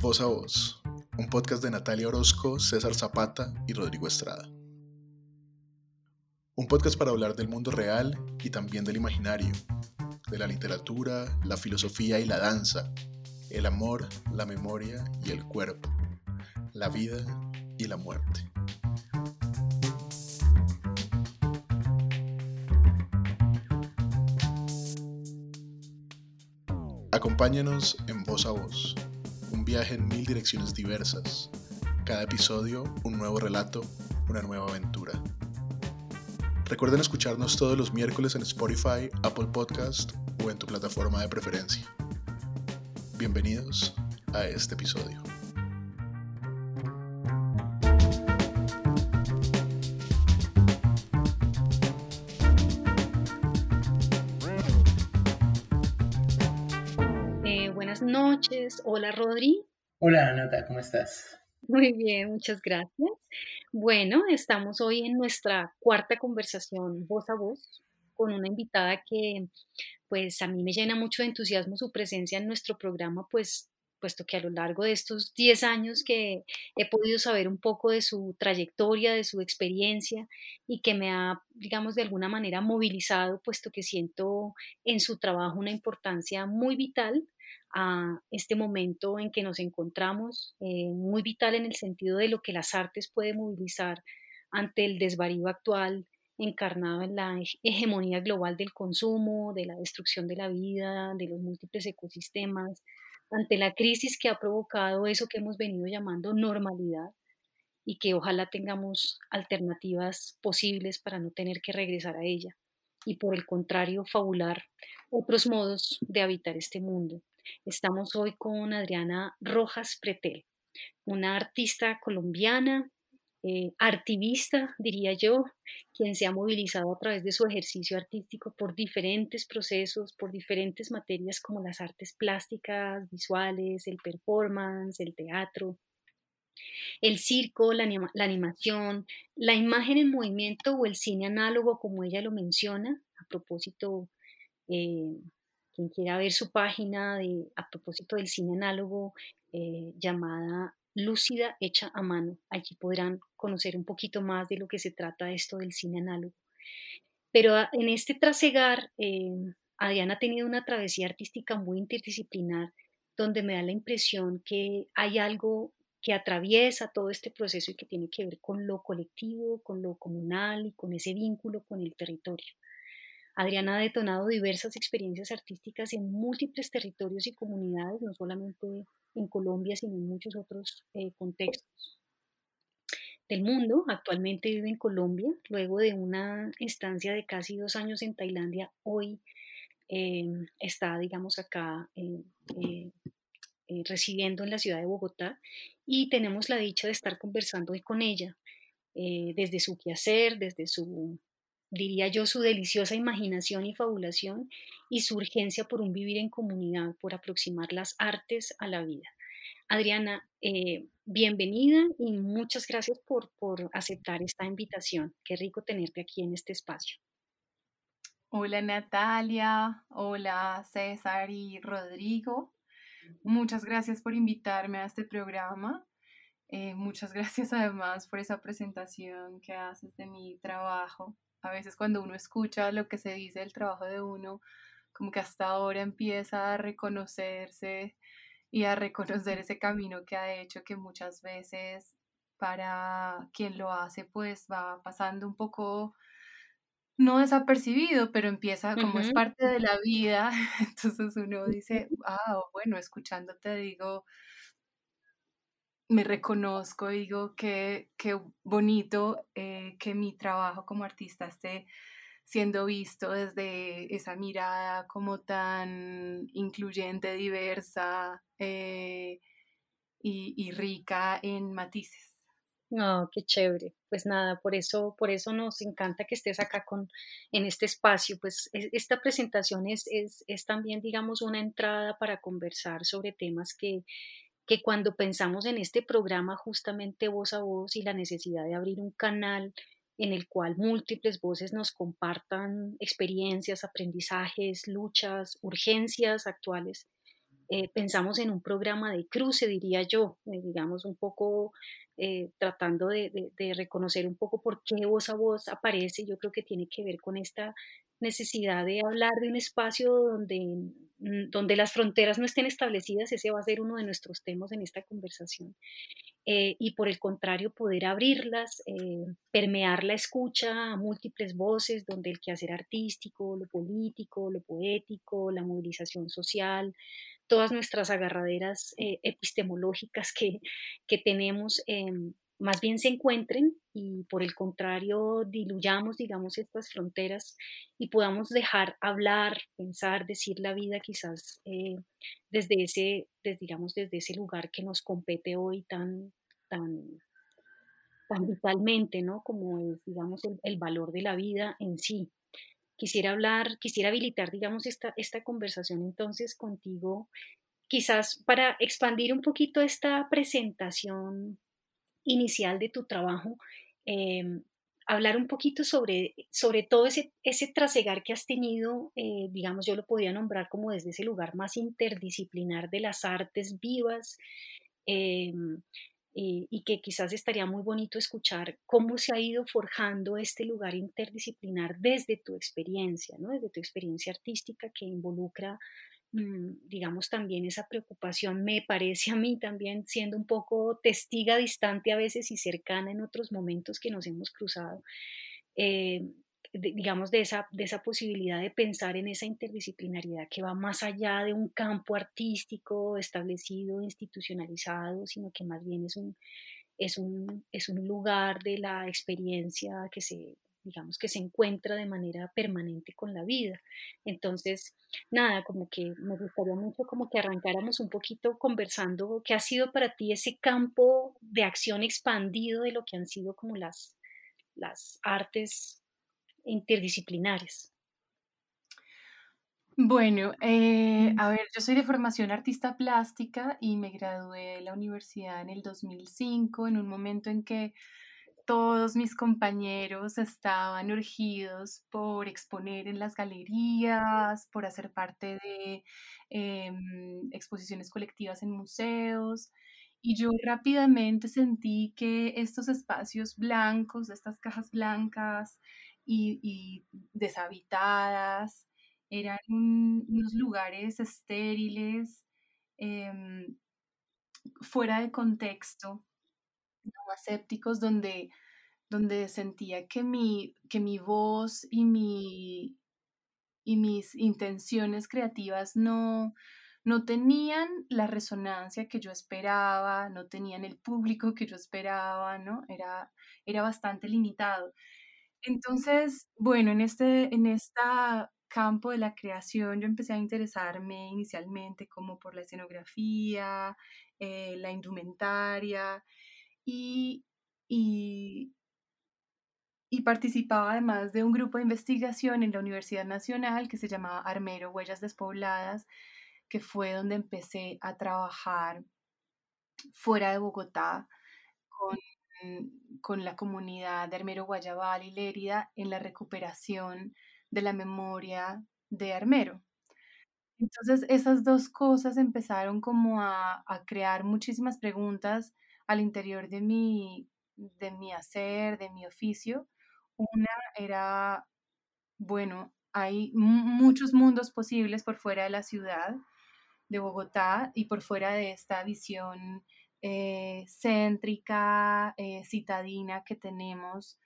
Voz a Voz, un podcast de Natalia Orozco, César Zapata y Rodrigo Estrada. Un podcast para hablar del mundo real y también del imaginario, de la literatura, la filosofía y la danza, el amor, la memoria y el cuerpo, la vida y la muerte. Acompáñanos en Voz a Voz, viaje en mil direcciones diversas. Cada episodio, un nuevo relato, una nueva aventura. Recuerden escucharnos todos los miércoles en Spotify, Apple Podcast o en tu plataforma de preferencia. Bienvenidos a este episodio. Hola Rodri. Hola Anata, ¿cómo estás? Muy bien, muchas gracias. Bueno, estamos hoy en nuestra cuarta conversación voz a voz con una invitada que pues a mí me llena mucho de entusiasmo su presencia en nuestro programa, pues puesto que a lo largo de estos 10 años que he podido saber un poco de su trayectoria, de su experiencia y que me ha, digamos, de alguna manera movilizado, puesto que siento en su trabajo una importancia muy vital a este momento en que nos encontramos, eh, muy vital en el sentido de lo que las artes pueden movilizar ante el desvarío actual encarnado en la hegemonía global del consumo, de la destrucción de la vida, de los múltiples ecosistemas, ante la crisis que ha provocado eso que hemos venido llamando normalidad y que ojalá tengamos alternativas posibles para no tener que regresar a ella y por el contrario fabular otros modos de habitar este mundo. Estamos hoy con Adriana Rojas Pretel, una artista colombiana, eh, artivista, diría yo, quien se ha movilizado a través de su ejercicio artístico por diferentes procesos, por diferentes materias como las artes plásticas, visuales, el performance, el teatro, el circo, la, animación, la imagen en movimiento o el cine análogo, como ella lo menciona, a propósito eh, quien quiera ver su página de, a propósito del cine análogo eh, llamada Lúcida hecha a mano. Allí podrán conocer un poquito más de lo que se trata esto del cine análogo. Pero ah, en este trasegar, eh, Adriana ha tenido una travesía artística muy interdisciplinar, donde me da la impresión que hay algo que atraviesa todo este proceso y que tiene que ver con lo colectivo, con lo comunal y con ese vínculo con el territorio. Adriana ha detonado diversas experiencias artísticas en múltiples territorios y comunidades, no solamente en Colombia, sino en muchos otros eh, contextos del mundo. Actualmente vive en Colombia, luego de una estancia de casi dos años en Tailandia. Hoy em, está, digamos, acá eh, eh, residiendo en la ciudad de Bogotá y tenemos la dicha de estar conversando hoy con ella desde su quehacer, desde su diría yo, su deliciosa imaginación y fabulación y su urgencia por un vivir en comunidad, por aproximar las artes a la vida. Adriana, eh, bienvenida y muchas gracias por, por aceptar esta invitación. Qué rico tenerte aquí en este espacio. Hola Natalia, hola César y Rodrigo. Muchas gracias por invitarme a este programa. Eh, muchas gracias además por esa presentación que haces de mi trabajo a veces cuando uno escucha lo que se dice del trabajo de uno, como que hasta ahora empieza a reconocerse y a reconocer ese camino que ha hecho que muchas veces para quien lo hace pues va pasando un poco no desapercibido, pero empieza como es parte de la vida, entonces uno dice, ah, bueno, escuchándote digo, me reconozco y digo que qué bonito eh, que mi trabajo como artista esté siendo visto desde esa mirada como tan incluyente, diversa eh, y, rica en matices. No, qué chévere. Pues nada, por eso, por eso nos encanta que estés acá con, en este espacio. Pues esta presentación es, es, es también, digamos, una entrada para conversar sobre temas que, que cuando pensamos en este programa justamente voz a voz y la necesidad de abrir un canal en el cual múltiples voces nos compartan experiencias, aprendizajes, luchas, urgencias actuales, eh, pensamos en un programa de cruce, diría yo, eh, digamos un poco tratando de, de, reconocer un poco por qué voz a voz aparece. Yo creo que tiene que ver con esta necesidad de hablar de un espacio donde, donde las fronteras no estén establecidas. Ese va a ser uno de nuestros temas en esta conversación. Eh, y por el contrario poder abrirlas, eh, permear la escucha a múltiples voces, donde el quehacer artístico, lo político, lo poético, la movilización social, todas nuestras agarraderas eh, epistemológicas que, que tenemos em, más bien se encuentren y por el contrario diluyamos, digamos, estas fronteras y podamos dejar hablar, pensar, decir la vida quizás eh, desde ese, digamos, desde ese lugar que nos compete hoy tan, tan, tan vitalmente, ¿no? Como es, digamos, el, valor de la vida en sí. Quisiera hablar, quisiera habilitar, digamos, esta, esta conversación entonces contigo, quizás para expandir un poquito esta presentación inicial de tu trabajo, em, hablar un poquito sobre, sobre todo ese, ese trasegar que has tenido, eh, digamos, yo lo podía nombrar como desde ese lugar más interdisciplinar de las artes vivas, em, y que quizás estaría muy bonito escuchar cómo se ha ido forjando este lugar interdisciplinar desde tu experiencia, ¿no? desde tu experiencia artística que involucra digamos, también esa preocupación me parece a mí también siendo un poco testiga distante a veces y cercana en otros momentos que nos hemos cruzado, eh, digamos, de esa, de esa posibilidad de pensar en esa interdisciplinariedad que va más allá de un campo artístico establecido, institucionalizado, sino que más bien es un, es un, es un lugar de la experiencia que se digamos que se encuentra de manera permanente con la vida. Entonces, nada, como que me gustaría mucho como que arrancáramos un poquito conversando qué ha sido para ti ese campo de acción expandido de lo que han sido como las, las artes interdisciplinares. Bueno, eh, a ver, yo soy de formación artista plástica y me gradué de la universidad en el 2005, en un momento en que todos mis compañeros estaban urgidos por exponer en las galerías, por hacer parte de em, exposiciones colectivas en museos. Y yo rápidamente sentí que estos espacios blancos, estas cajas blancas y, deshabitadas, eran unos lugares estériles, em, fuera de contexto, no asépticos donde, donde sentía que mi, que mi voz y, mi, y mis intenciones creativas no, no tenían la resonancia que yo esperaba, no tenían el público que yo esperaba, ¿no? Era, era bastante limitado. Entonces, bueno, en este, en esta campo de la creación yo empecé a interesarme inicialmente como por la escenografía, eh, la indumentaria y, y, participaba además de un grupo de investigación en la Universidad Nacional que se llamaba Armero Huellas Despobladas, que fue donde empecé a trabajar fuera de Bogotá con, con la comunidad de Armero Guayabal y Lérida en la recuperación de la memoria de Armero. Entonces esas dos cosas empezaron como a, a crear muchísimas preguntas al interior de mi, de mi hacer, de mi oficio. Una era, bueno, hay muchos mundos posibles por fuera de la ciudad de Bogotá y por fuera de esta visión eh, céntrica, eh, citadina que tenemos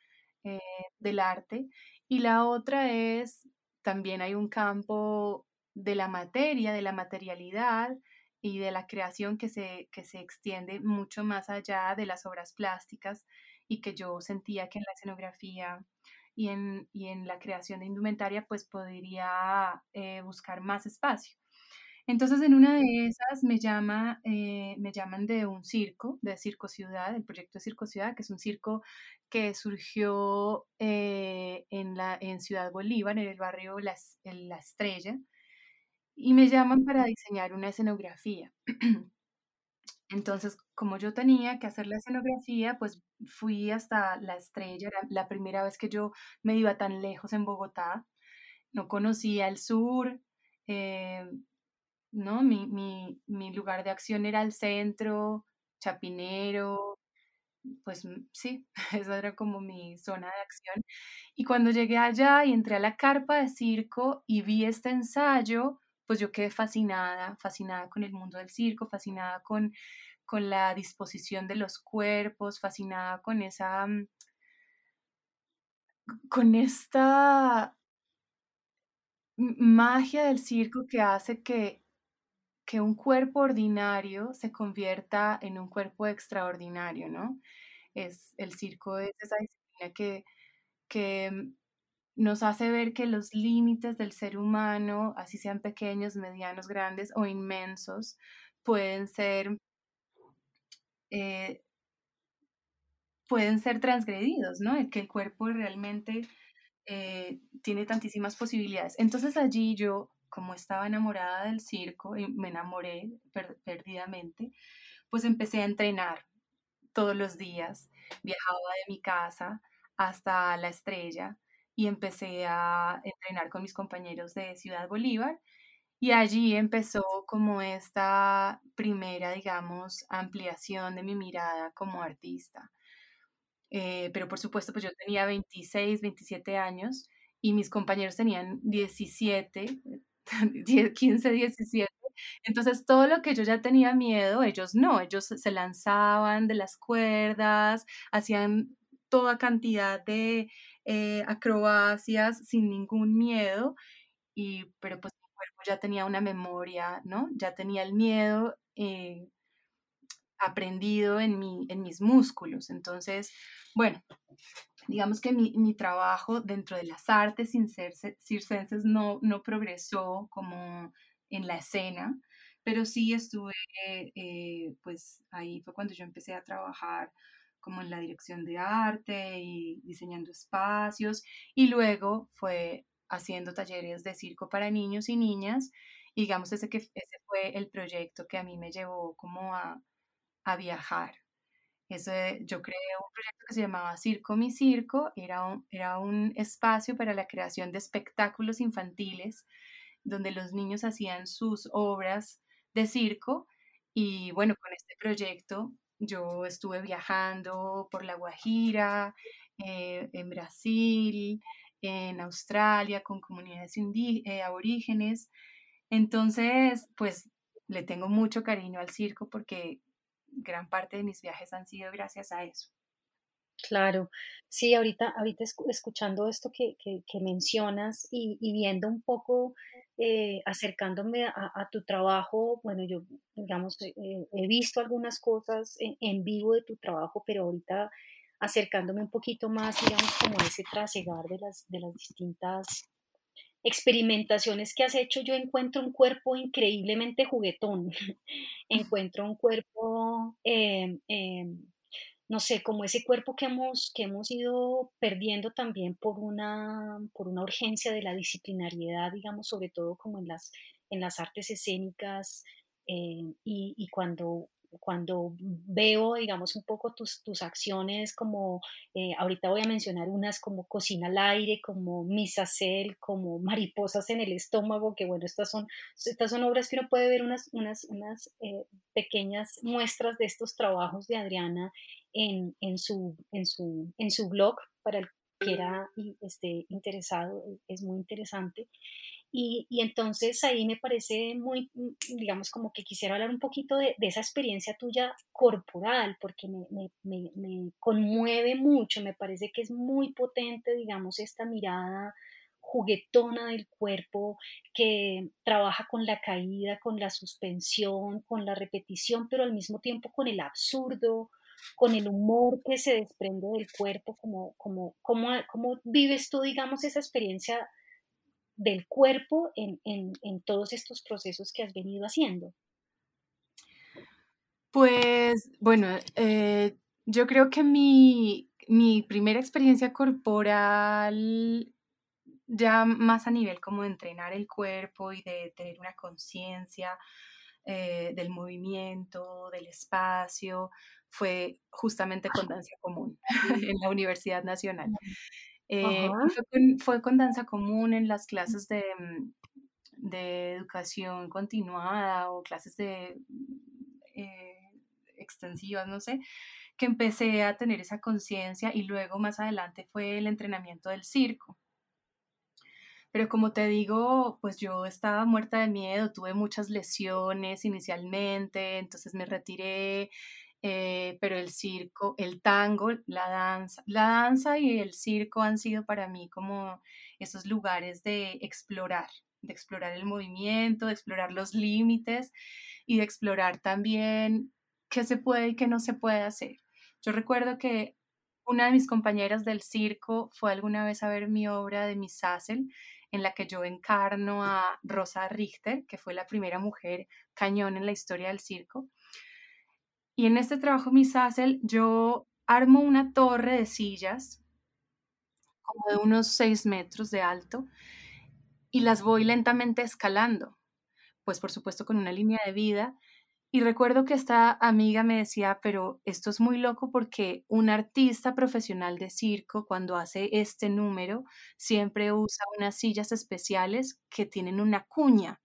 eh, del arte. Y la otra es, también hay un campo de la materia, de la materialidad, y de la creación que se, que se extiende mucho más allá de las obras plásticas y que yo sentía que en la escenografía y en, y en la creación de indumentaria pues podría eh, buscar más espacio. Entonces en una de esas me, llama, eh, me llaman de un circo, de Circo Ciudad, el proyecto de Circo Ciudad, que es un circo que surgió eh, en, la, en Ciudad Bolívar, en el barrio La, la Estrella, y me llaman para diseñar una escenografía. Entonces, como yo tenía que hacer la escenografía, pues fui hasta la estrella, era la primera vez que yo me iba tan lejos en Bogotá, no conocía el sur, eh, ¿no? Mi, mi lugar de acción era el centro, Chapinero, pues mm, sí, esa era como mi zona de acción. Y cuando llegué allá y entré a la carpa de circo y vi este ensayo, pues yo quedé fascinada, fascinada con el mundo del circo, fascinada con, con la disposición de los cuerpos, fascinada con esa, mm, con esta magia del circo que hace que, que un cuerpo ordinario se convierta en un cuerpo extraordinario, ¿no? Es, el circo es esa disciplina que, que mm, nos hace ver que los límites del ser humano, así sean pequeños, medianos, grandes o inmensos, pueden ser, eh, pueden ser transgredidos, ¿no? El que el cuerpo realmente eh, tiene tantísimas posibilidades. Entonces allí yo, como estaba enamorada del circo y me enamoré perdidamente, pues empecé a entrenar todos los días. Viajaba de mi casa hasta la estrella y empecé a entrenar con mis compañeros de Ciudad Bolívar. Y allí empezó como esta primera, digamos, ampliación de mi mirada como artista. Eh, pero por supuesto, pues yo tenía 26, 27 años y mis compañeros tenían 17, 15, 17. Entonces, todo lo que yo ya tenía miedo, ellos no, ellos se lanzaban de las cuerdas, hacían toda cantidad de eh, acrobacias sin ningún miedo, y, pero pues mi cuerpo ya tenía una memoria, ¿no? Ya tenía el miedo eh, aprendido en, mi, en mis músculos. Entonces, bueno, digamos que mi, mi, trabajo dentro de las artes circenses no, no progresó como en la escena, pero sí estuve, eh, pues ahí fue cuando yo empecé a trabajar como en la dirección de arte y diseñando espacios y luego fue haciendo talleres de circo para niños y niñas y digamos ese, que, ese fue el proyecto que a mí me llevó como a, a viajar. Ese, yo creé un proyecto que se llamaba Circo Mi Circo, era era un espacio para la creación de espectáculos infantiles donde los niños hacían sus obras de circo y bueno, con este proyecto yo estuve viajando por La Guajira, eh, en Brasil, en Australia, con comunidades eh, aborígenes. Entonces, pues le tengo mucho cariño al circo porque gran parte de mis viajes han sido gracias a eso. Claro, sí, ahorita, ahorita escuchando esto que, mencionas y, viendo un poco, eh, acercándome a, tu trabajo, bueno, yo, digamos, eh, he visto algunas cosas en, vivo de tu trabajo, pero ahorita acercándome un poquito más, digamos, como ese trasegar de las, de las distintas experimentaciones que has hecho, yo encuentro un cuerpo increíblemente juguetón, encuentro un cuerpo... Em, em, no sé, como ese cuerpo que hemos, que hemos ido perdiendo también por una, por una urgencia de la disciplinariedad, digamos, sobre todo como en las, en las artes escénicas, eh, y, cuando, cuando veo, digamos, un poco tus, tus acciones, como eh, ahorita voy a mencionar unas como Cocina al aire, como Misacel, como Mariposas en el estómago, que bueno, estas son, estas son obras que uno puede ver unas, unas, unas eh, pequeñas muestras de estos trabajos de Adriana en, en, su, en, su, en su blog para el que era y esté interesado, es muy interesante. Y, entonces ahí me parece muy, digamos, como que quisiera hablar un poquito de, esa experiencia tuya corporal, porque me, me, conmueve mucho, me parece que es muy potente, digamos, esta mirada juguetona del cuerpo que trabaja con la caída, con la suspensión, con la repetición, pero al mismo tiempo con el absurdo, con el humor que se desprende del cuerpo, como, como, como, cómo vives tú, digamos, esa experiencia del cuerpo en, en, en, todos estos procesos que has venido haciendo? Pues bueno, eh, yo creo que mi, mi, primera experiencia corporal, ya más a nivel como de entrenar el cuerpo y de tener una conciencia eh, del movimiento, del espacio, fue justamente con danza común en la Universidad Nacional. Eh, fue, con, danza común en las clases de, mm, de educación continuada o clases de eh, extensivas, no sé, que empecé a tener esa conciencia y luego más adelante fue el entrenamiento del circo. Pero como te digo, pues yo estaba muerta de miedo, tuve muchas lesiones inicialmente, entonces me retiré, eh, pero el circo, el tango, la danza, la danza y el circo han sido para mí como esos lugares de explorar, de explorar el movimiento, de explorar los límites y de explorar también qué se puede y qué no se puede hacer. Yo recuerdo que una de mis compañeras del circo fue alguna vez a ver mi obra de Miss Sassel, en la que yo encarno a Rosa Richter, que fue la primera mujer cañón en la historia del circo. Y en este trabajo Miss Sassel yo armo una torre de sillas, como de unos seis metros de alto, y las voy lentamente escalando, pues por supuesto con una línea de vida, y recuerdo que esta amiga me decía, pero esto es muy loco porque un artista profesional de circo cuando hace este número siempre usa unas sillas especiales que tienen una cuña.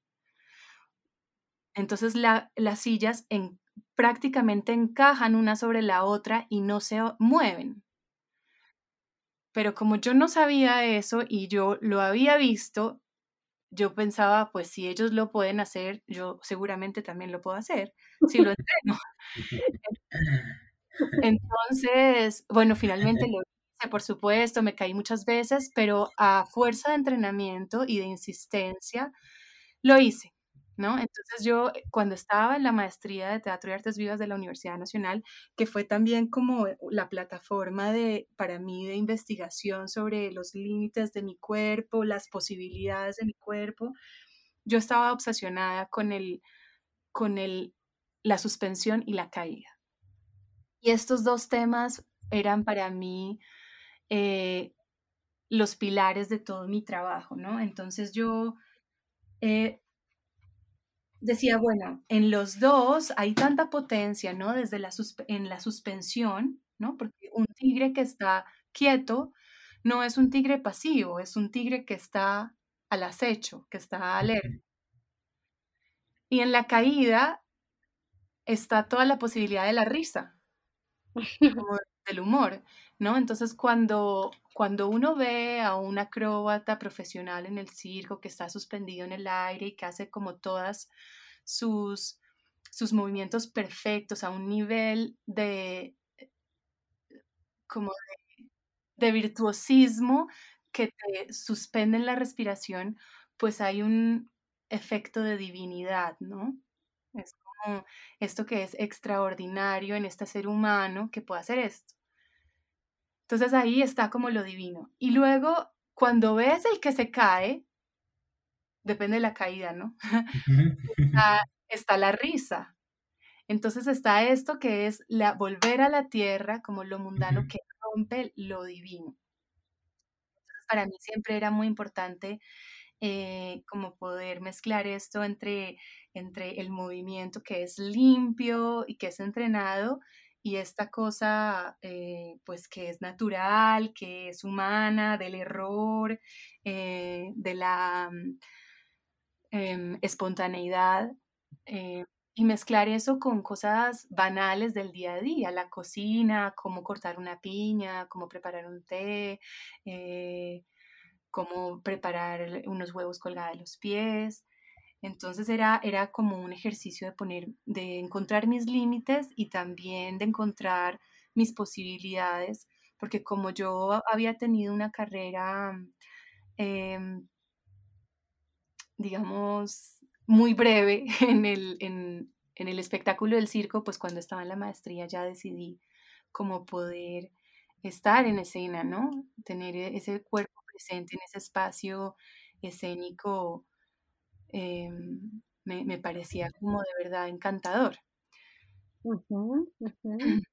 Entonces las sillas en, prácticamente encajan una sobre la otra y no se mueven. Pero como yo no sabía eso y yo lo había visto, yo pensaba, pues si ellos lo pueden hacer, yo seguramente también lo puedo hacer, si lo entreno. Entonces, bueno, finalmente lo hice, por supuesto, me caí muchas veces, pero a fuerza de entrenamiento y de insistencia, lo hice. ¿No? Entonces yo eh, cuando estaba en la maestría de Teatro y Artes Vivas de la Universidad Nacional, que fue también como la plataforma de, para mí de investigación sobre los límites de mi cuerpo, las posibilidades de mi cuerpo, yo estaba obsesionada con, el, con el, la suspensión y la caída. Y estos dos temas eran para mí eh, los pilares de todo mi trabajo, ¿no? Entonces yo eh, decía, bueno, en los dos hay tanta potencia, ¿no? Desde la en la suspensión, ¿no? Porque un tigre que está quieto no es un tigre pasivo, es un tigre que está al acecho, que está alerta. Y en la caída está toda la posibilidad de la risa, como del humor, ¿no? Entonces, cuando, cuando uno ve a un acróbata profesional en el circo que está suspendido en el aire y que hace como todas sus, sus movimientos perfectos a un nivel de como de, virtuosismo que te suspenden la respiración, pues hay un efecto de divinidad, ¿no? Es como esto que es extraordinario en este ser humano que puede hacer esto. Entonces ahí está como lo divino. Y luego, cuando ves el que se cae, depende de la caída, ¿no? está, la risa. Entonces está esto que es la, volver a la tierra como lo mundano que rompe lo divino. Entonces, para mí siempre era muy importante eh, como poder mezclar esto entre, entre el movimiento que es limpio y que es entrenado y esta cosa eh, pues que es natural, que es humana, del error, eh, de la mm, em, espontaneidad. Eh, y mezclar eso con cosas banales del día a día, la cocina, cómo cortar una piña, cómo preparar un té, cómo preparar unos huevos colgados de los pies. Entonces era, era como un ejercicio de poner, de encontrar mis límites y también de encontrar mis posibilidades, porque como yo había tenido una carrera, em, digamos, muy breve en el, en, en el espectáculo del circo, pues cuando estaba en la maestría ya decidí cómo poder estar en escena, ¿no? Tener e, ese cuerpo presente en ese espacio escénico Em, me, parecía como de verdad encantador.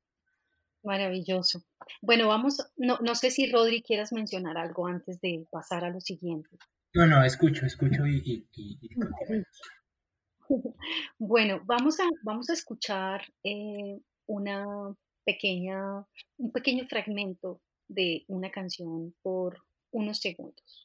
Maravilloso. Bueno, vamos, no, no sé si Rodri quieras mencionar algo antes de pasar a lo siguiente. No, no, escucho, escucho y, Bueno, vamos a, vamos a escuchar eh, una pequeña, un pequeño fragmento de una canción por unos segundos.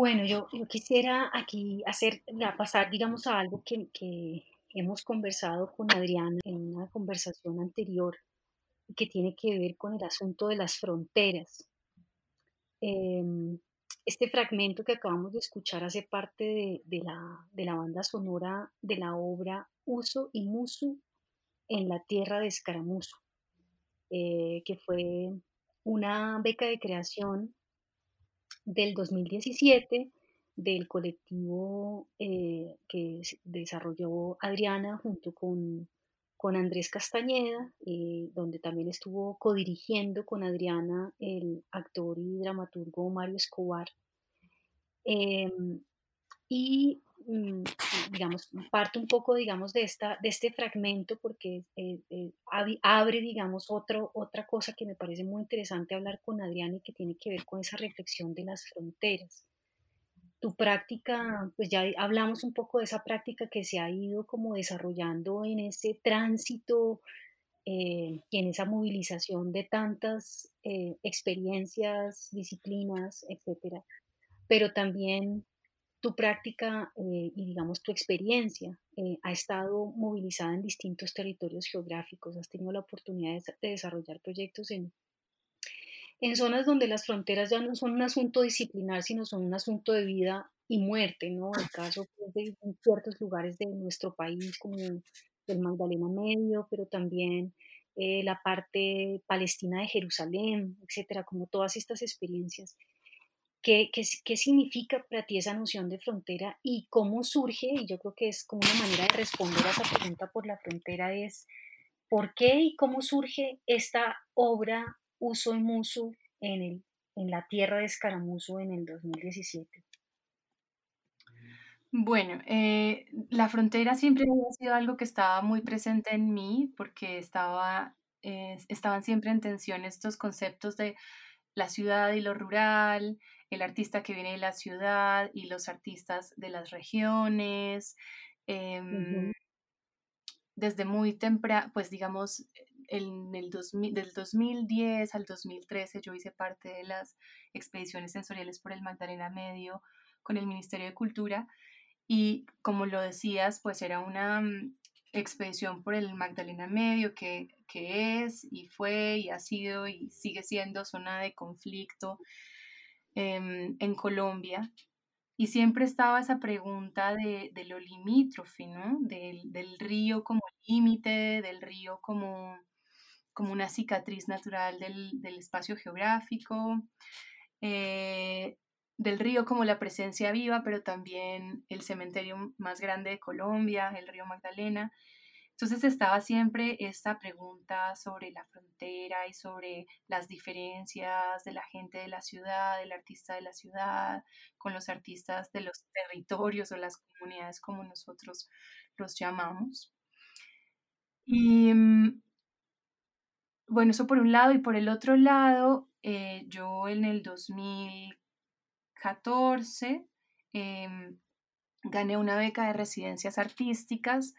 Bueno, yo, yo quisiera aquí hacer, pasar, digamos, a algo que, hemos conversado con Adriana en una conversación anterior, que tiene que ver con el asunto de las fronteras. Em, este fragmento que acabamos de escuchar hace parte de, de la, de la banda sonora de la obra Uso y Musu en la tierra de Escaramuzo, eh, que fue una beca de creación del 2017 del colectivo eh, que desarrolló Adriana junto con, con Andrés Castañeda, eh, donde también estuvo codirigiendo con Adriana el actor y dramaturgo Mario Escobar. Em, y digamos, parte un poco, digamos, de, esta, de este fragmento porque eh, eh, abre, digamos, otro, otra cosa que me parece muy interesante hablar con Adriana y que tiene que ver con esa reflexión de las fronteras. Tu práctica, pues ya hablamos un poco de esa práctica que se ha ido como desarrollando en ese tránsito eh, y en esa movilización de tantas eh, experiencias, disciplinas, etcétera, pero también tu práctica eh, y digamos tu experiencia eh, ha estado movilizada en distintos territorios geográficos, has tenido la oportunidad de, de desarrollar proyectos en, en zonas donde las fronteras ya no son un asunto disciplinar, sino son un asunto de vida y muerte, ¿no? El caso pues, de en ciertos lugares de nuestro país, como el Magdalena Medio, pero también eh, la parte palestina de Jerusalén, etcétera, como todas estas experiencias. ¿Qué, qué, qué significa para ti esa noción de frontera y cómo surge? Y yo creo que es como una manera de responder a esa pregunta por la frontera es ¿por qué y cómo surge esta obra Uso y Musu en, el, en la tierra de Escaramuzo en el 2017? Bueno, eh, la frontera siempre había sido algo que estaba muy presente en mí porque estaba, eh, estaban siempre en tensión estos conceptos de la ciudad y lo rural, el artista que viene de la ciudad y los artistas de las regiones. em, desde muy temprano, pues digamos, en el 2000, del 2010 al 2013 yo hice parte de las expediciones sensoriales por el Magdalena Medio con el Ministerio de Cultura y como lo decías, pues era una mm, expedición por el Magdalena Medio que, que es y fue y ha sido y sigue siendo zona de conflicto em, en Colombia. Y siempre estaba esa pregunta de, de lo limítrofe. Del, del río como límite, del río como, como una cicatriz natural del, del espacio geográfico, eh, del río como la presencia viva, pero también el cementerio más grande de Colombia, el río Magdalena. Entonces estaba siempre esta pregunta sobre la frontera y sobre las diferencias de la gente de la ciudad, del artista de la ciudad, con los artistas de los territorios o las comunidades como nosotros los llamamos. Y mm, bueno, eso por un lado y por el otro lado, eh, yo en el 2014 em, gané una beca de residencias artísticas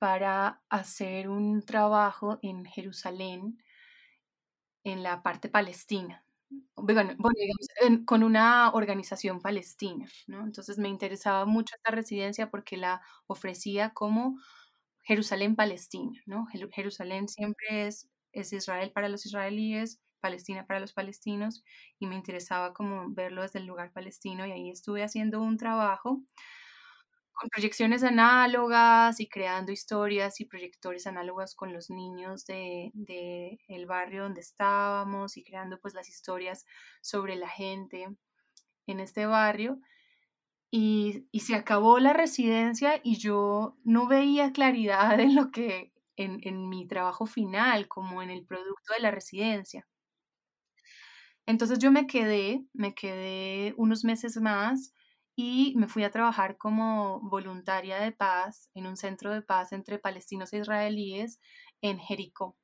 para hacer un trabajo en Jerusalén, en la parte palestina. Bueno, bueno, digamos, en- con una organización palestina, ¿no? Entonces me interesaba mucho esta residencia porque la ofrecía como Jerusalén, Palestina, ¿no? Jeru- Jerusalén siempre es, es Israel para los israelíes, Palestina para los palestinos, y me interesaba como verlo desde el lugar palestino, y ahí estuve haciendo un trabajo con proyecciones análogas y creando historias y proyectores análogos con los niños de, de el barrio donde estábamos y creando pues las historias sobre la gente en este barrio. Y, y se acabó la residencia y yo no veía claridad en lo que, en, en mi trabajo final, como en el producto de la residencia. Entonces yo me quedé, me quedé unos meses más y me fui a trabajar como voluntaria de paz en un centro de paz entre palestinos e israelíes en Jericó.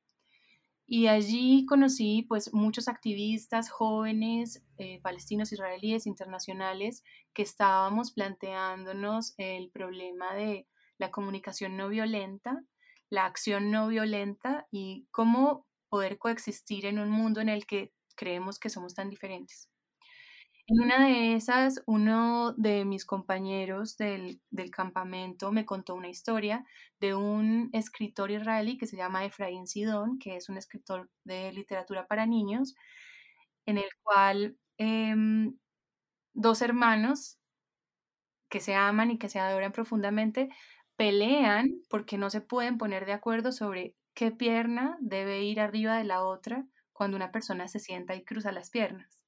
Y allí conocí pues muchos activistas jóvenes, eh, palestinos, israelíes, internacionales, que estábamos planteándonos el problema de la comunicación no violenta, la acción no violenta y cómo poder coexistir en un mundo en el que creemos que somos tan diferentes. En una de esas, uno de mis compañeros del, del campamento me contó una historia de un escritor israelí que se llama Efraín Sidón, que es un escritor de literatura para niños, en el cual em, dos hermanos que se aman y que se adoran profundamente pelean porque no se pueden poner de acuerdo sobre qué pierna debe ir arriba de la otra cuando una persona se sienta y cruza las piernas.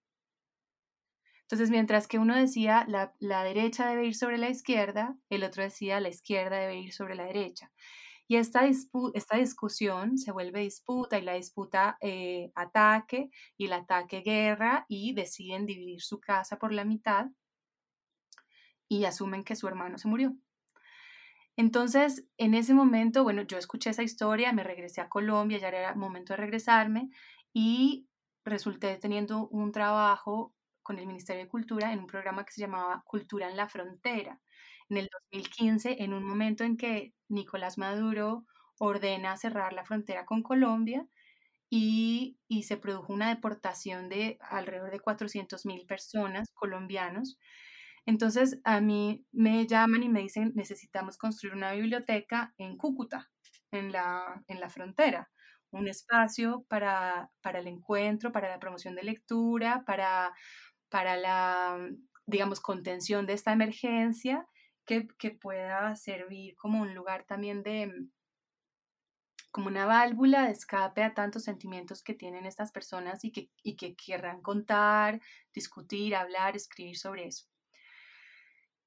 Entonces, mientras que uno decía la, la, derecha debe ir sobre la izquierda, el otro decía la izquierda debe ir sobre la derecha. Y esta, esta discusión se vuelve disputa y la disputa eh, ataque y el ataque guerra y deciden dividir su casa por la mitad y asumen que su hermano se murió. Entonces, en ese momento, bueno, yo escuché esa historia, me regresé a Colombia, ya era momento de regresarme y resulté teniendo un trabajo con el Ministerio de Cultura en un programa que se llamaba Cultura en la Frontera. En el 2015, en un momento en que Nicolás Maduro ordena cerrar la frontera con Colombia y, y se produjo una deportación de alrededor de 400 mil personas colombianos. Entonces a mí me llaman y me dicen, necesitamos construir una biblioteca en Cúcuta, en la, en la frontera un espacio para, para, el encuentro, para la promoción de lectura, para, para la, digamos, contención de esta emergencia, que, que, pueda servir como un lugar también de, como una válvula de escape a tantos sentimientos que tienen estas personas y que, y que querrán contar, discutir, hablar, escribir sobre eso.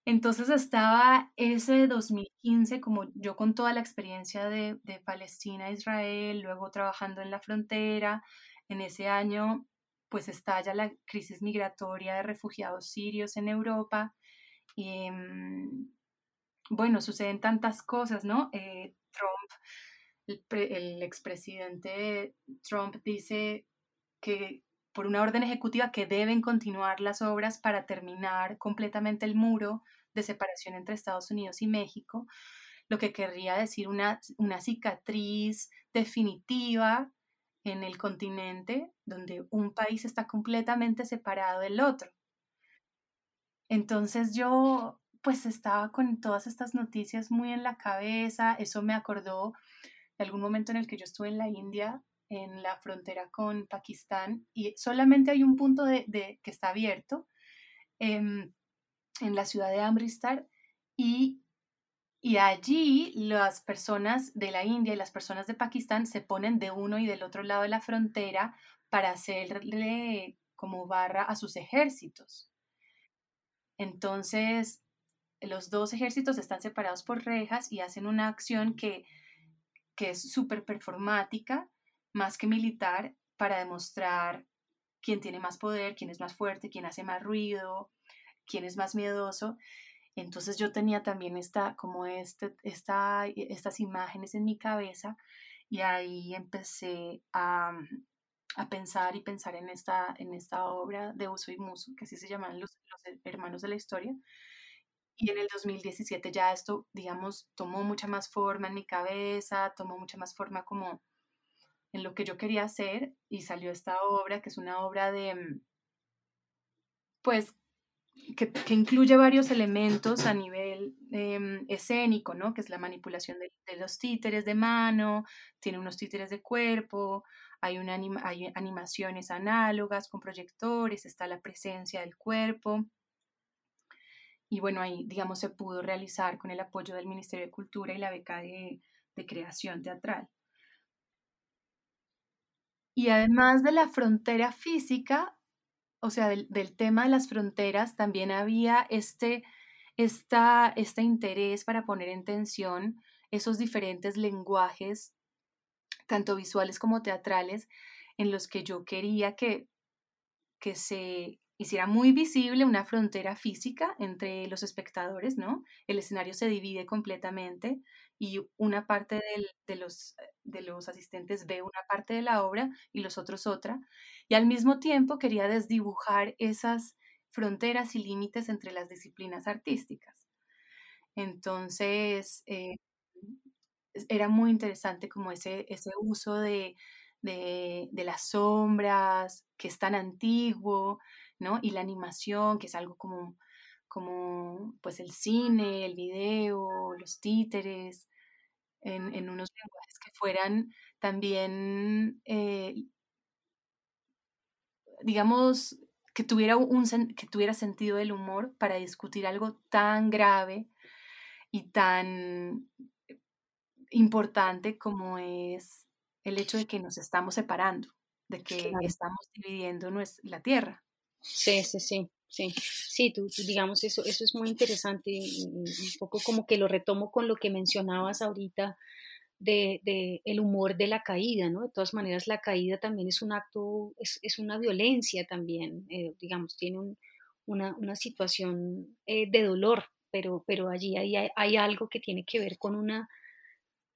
Entonces estaba ese 2015 como yo con toda la experiencia de, de Palestina, Israel, luego trabajando en la frontera. En ese año pues estalla la crisis migratoria de refugiados sirios en Europa. Y, bueno, suceden tantas cosas, ¿no? Eh, Trump, el, el expresidente Trump dice que por una orden ejecutiva que deben continuar las obras para terminar completamente el muro de separación entre Estados Unidos y México, lo que querría decir una, una cicatriz definitiva en el continente donde un país está completamente separado del otro. Entonces yo pues estaba con todas estas noticias muy en la cabeza, eso me acordó de algún momento en el que yo estuve en la India en la frontera con Pakistán y solamente hay un punto de, que está abierto eh, en la ciudad de Amritsar y, y allí las personas de la India y las personas de Pakistán se ponen de uno y del otro lado de la frontera para hacerle como barra a sus ejércitos. Entonces, los dos ejércitos están separados por rejas y hacen una acción que, que es súper performática más que militar para demostrar quién tiene más poder, quién es más fuerte, quién hace más ruido, quién es más miedoso. Entonces yo tenía también esta, como este, esta, estas imágenes en mi cabeza y ahí empecé a, a, pensar y pensar en esta, en esta obra de Uso y Muso, que así se llaman los, los hermanos de la historia. Y en el 2017 ya esto, digamos, tomó mucha más forma en mi cabeza, tomó mucha más forma como en lo que yo quería hacer y salió esta obra, que es una obra de, pues, que, que incluye varios elementos a nivel em, escénico, ¿no? Que es la manipulación de, de los títeres de mano, tiene unos títeres de cuerpo, hay, una anima- hay animaciones análogas con proyectores, está la presencia del cuerpo. Y bueno, ahí, digamos, se pudo realizar con el apoyo del Ministerio de Cultura y la beca de, de creación teatral. Y además de la frontera física, o sea, del, del tema de las fronteras, también había este, esta, este interés para poner en tensión esos diferentes lenguajes, tanto visuales como teatrales, en los que yo quería que, que se hiciera muy visible una frontera física entre los espectadores, ¿no? El escenario se divide completamente y una parte de, los, asistentes ve una parte de la obra y los otros otra. Y al mismo tiempo quería desdibujar esas fronteras y límites entre las disciplinas artísticas. Entonces, eh, era muy interesante como ese, uso de, de las sombras, que es tan antiguo, ¿no? Y la animación, que es algo como, como pues el cine, el video, los títeres, en, en unos lenguajes que fueran también, eh, digamos, que tuviera, un, que tuviera sentido del humor para discutir algo tan grave y tan importante como es el hecho de que nos estamos separando, de que Claro. estamos dividiendo nues- la tierra. Sí, sí, sí, sí. Sí, tú, digamos, eso, eso es muy interesante un poco como que lo retomo con lo que mencionabas ahorita de, de el humor de la caída, ¿no? De todas maneras, la caída también es un acto, es, es una violencia también, eh, digamos, tiene un- una, una situación eh, de dolor, pero, pero allí hay, hay, hay algo que tiene que ver con una,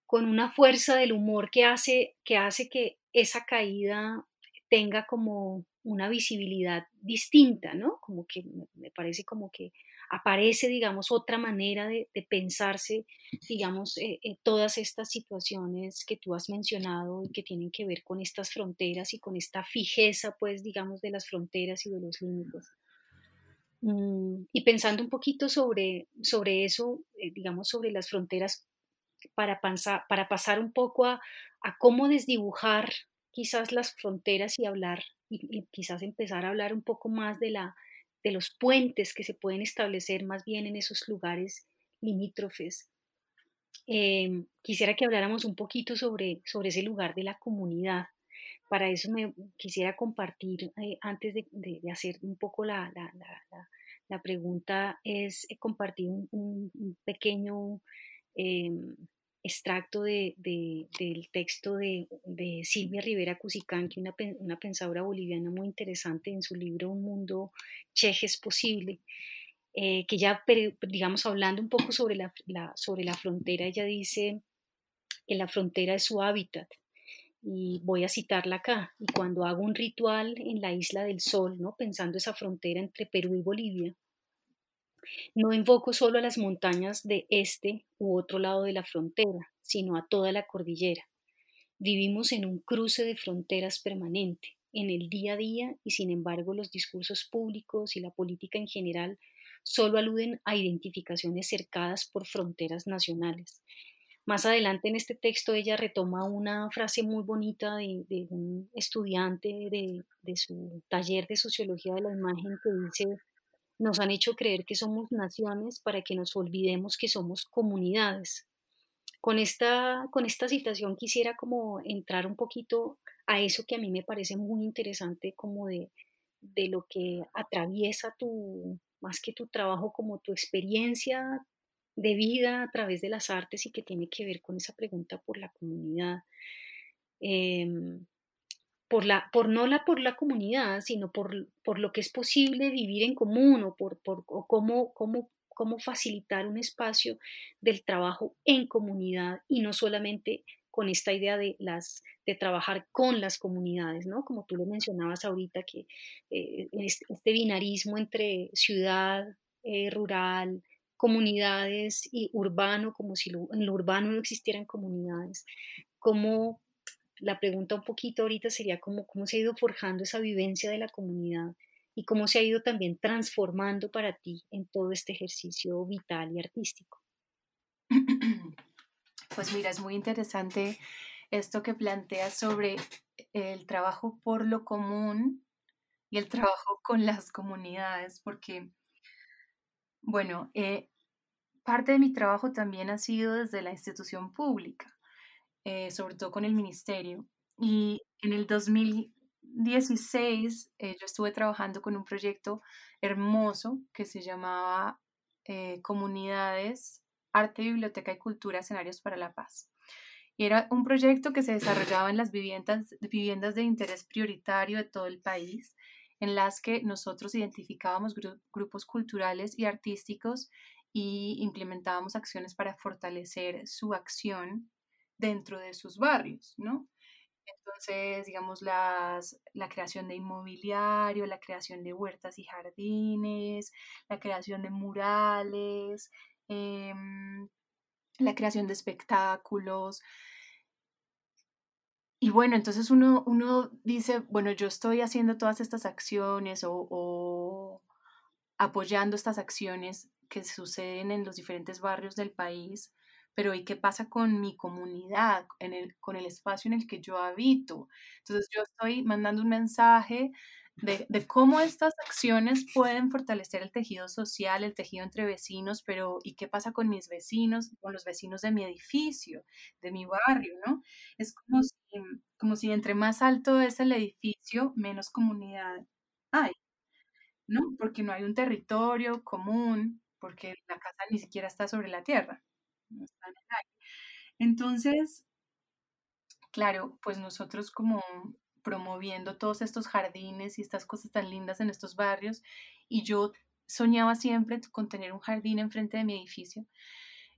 con una fuerza del humor que hace, que hace que esa caída tenga como una visibilidad distinta, ¿no? Como que me, parece como que aparece, digamos, otra manera de, pensarse, digamos, eh, todas estas situaciones que tú has mencionado y que tienen que ver con estas fronteras y con esta fijeza, pues, digamos, de las fronteras y de los límites. Mm, y pensando un poquito sobre, sobre eso, eh, digamos, sobre las fronteras, para, pansa- para pasar un poco a, a cómo desdibujar quizás las fronteras y hablar, y, quizás empezar a hablar un poco más de, la, de los puentes que se pueden establecer más bien en esos lugares limítrofes. Eh, quisiera que habláramos un poquito sobre, sobre ese lugar de la comunidad. Para eso me quisiera compartir, eh, antes de, hacer un poco la, la- la- la- pregunta, es eh, compartir un, pequeño eh, extracto de- de- del texto de, Silvia Rivera Cusicanqui, una, pen- una pensadora boliviana muy interesante en su libro Un mundo cheje es posible eh, que ya, digamos, hablando un poco sobre la, la- sobre la frontera, ella dice que la frontera es su hábitat. Y voy a citarla acá. Y cuando hago un ritual en la isla del sol, ¿no? pensando esa frontera entre Perú y Bolivia, no invoco solo a las montañas de este u otro lado de la frontera, sino a toda la cordillera. Vivimos en un cruce de fronteras permanente, en el día a día, y sin embargo los discursos públicos y la política en general solo aluden a identificaciones cercadas por fronteras nacionales. Más adelante en este texto ella retoma una frase muy bonita de, un estudiante de su taller de sociología de la imagen que dice, nos han hecho creer que somos naciones para que nos olvidemos que somos comunidades. Con esta, con esta citación quisiera como entrar un poquito a eso que a mí me parece muy interesante como de, de lo que atraviesa tu, más que tu trabajo, como tu experiencia de vida a través de las artes y que tiene que ver con esa pregunta por la comunidad. Em, por, la, por no la por la comunidad, sino por, por lo que es posible vivir en común o, por, por, o cómo, cómo, cómo facilitar un espacio del trabajo en comunidad y no solamente con esta idea de, las, de trabajar con las comunidades, ¿no? Como tú lo mencionabas ahorita, que eh, este, este, binarismo entre ciudad, eh, rural, comunidades y urbano, como si lo, en lo urbano no existieran comunidades, cómo la pregunta un poquito ahorita sería cómo, cómo se ha ido forjando esa vivencia de la comunidad y cómo se ha ido también transformando para ti en todo este ejercicio vital y artístico. Pues mira, es muy interesante esto que planteas sobre el trabajo por lo común y el trabajo con las comunidades, porque, bueno, eh, parte de mi trabajo también ha sido desde la institución pública, eh, sobre todo con el ministerio. Y en el 2016 eh, yo estuve trabajando con un proyecto hermoso que se llamaba eh, Comunidades, Arte, Biblioteca y Cultura, Escenarios para la Paz. Y era un proyecto que se desarrollaba en las viviendas, viviendas de interés prioritario de todo el país, en las que nosotros identificábamos gru- grupos culturales y artísticos y implementábamos acciones para fortalecer su acción dentro de sus barrios, ¿no? Entonces, digamos, las, la creación de inmobiliario, la creación de huertas y jardines, la creación de murales, em, la creación de espectáculos. Y bueno, entonces uno, uno dice, bueno, yo estoy haciendo todas estas acciones o, o apoyando estas acciones que suceden en los diferentes barrios del país, pero ¿y qué pasa con mi comunidad, en el, con el espacio en el que yo habito? Entonces yo estoy mandando un mensaje de, cómo estas acciones pueden fortalecer el tejido social, el tejido entre vecinos, pero ¿y qué pasa con mis vecinos, con los vecinos de mi edificio, de mi barrio, ¿no? Es como si, como si entre más alto es el edificio, menos comunidad hay. ¿no? Porque no hay un territorio común, porque la casa ni siquiera está sobre la tierra, no en aire. Entonces, claro, pues nosotros como promoviendo todos estos jardines y estas cosas tan lindas en estos barrios, y yo soñaba siempre con tener un jardín enfrente de mi edificio,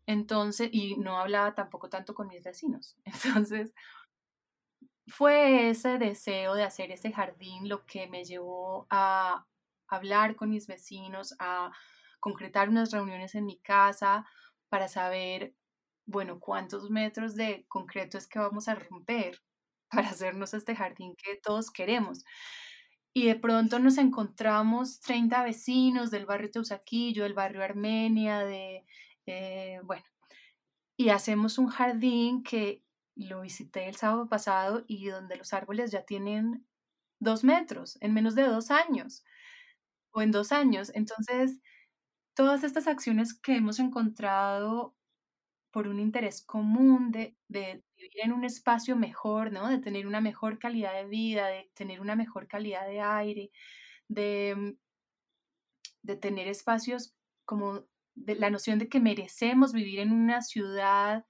entonces, y no hablaba tampoco tanto con mis vecinos. Entonces, fue ese deseo de hacer ese jardín lo que me llevó a hablar con mis vecinos, a concretar unas reuniones en mi casa para saber, bueno, cuántos metros de concreto es que vamos a romper para hacernos este jardín que todos queremos. Y de pronto nos encontramos 30 vecinos del barrio Teusaquillo, del barrio Armenia, de, eh, bueno, y hacemos un jardín que lo visité el sábado pasado y donde los árboles ya tienen dos metros en menos de dos años o en dos años. Entonces, todas estas acciones que hemos encontrado por un interés común de, vivir en un espacio mejor, ¿no? De tener una mejor calidad de vida, de tener una mejor calidad de aire, de, de tener espacios como la noción de que merecemos vivir en una ciudad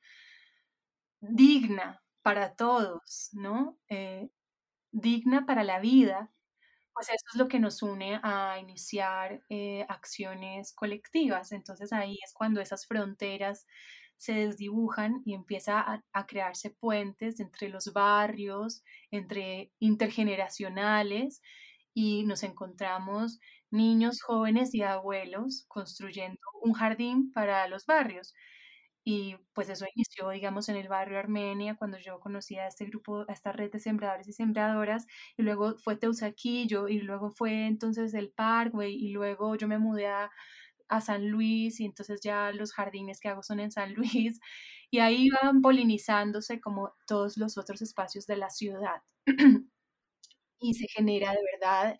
digna para todos, ¿no? Eh, digna para la vida, pues eso es lo que nos une a iniciar eh, acciones colectivas. Entonces ahí es cuando esas fronteras se desdibujan y empieza a, a crearse puentes entre los barrios, entre intergeneracionales y nos encontramos niños, jóvenes y abuelos construyendo un jardín para los barrios. Y pues eso inició, digamos, en el barrio Armenia, cuando yo conocí a este grupo, a esta red de sembradores y sembradoras, y luego fue Teusaquillo, y luego fue entonces el Parkway, y luego yo me mudé a, a San Luis, y entonces ya los jardines que hago son en San Luis, y ahí van polinizándose como todos los otros espacios de la ciudad. y se genera de verdad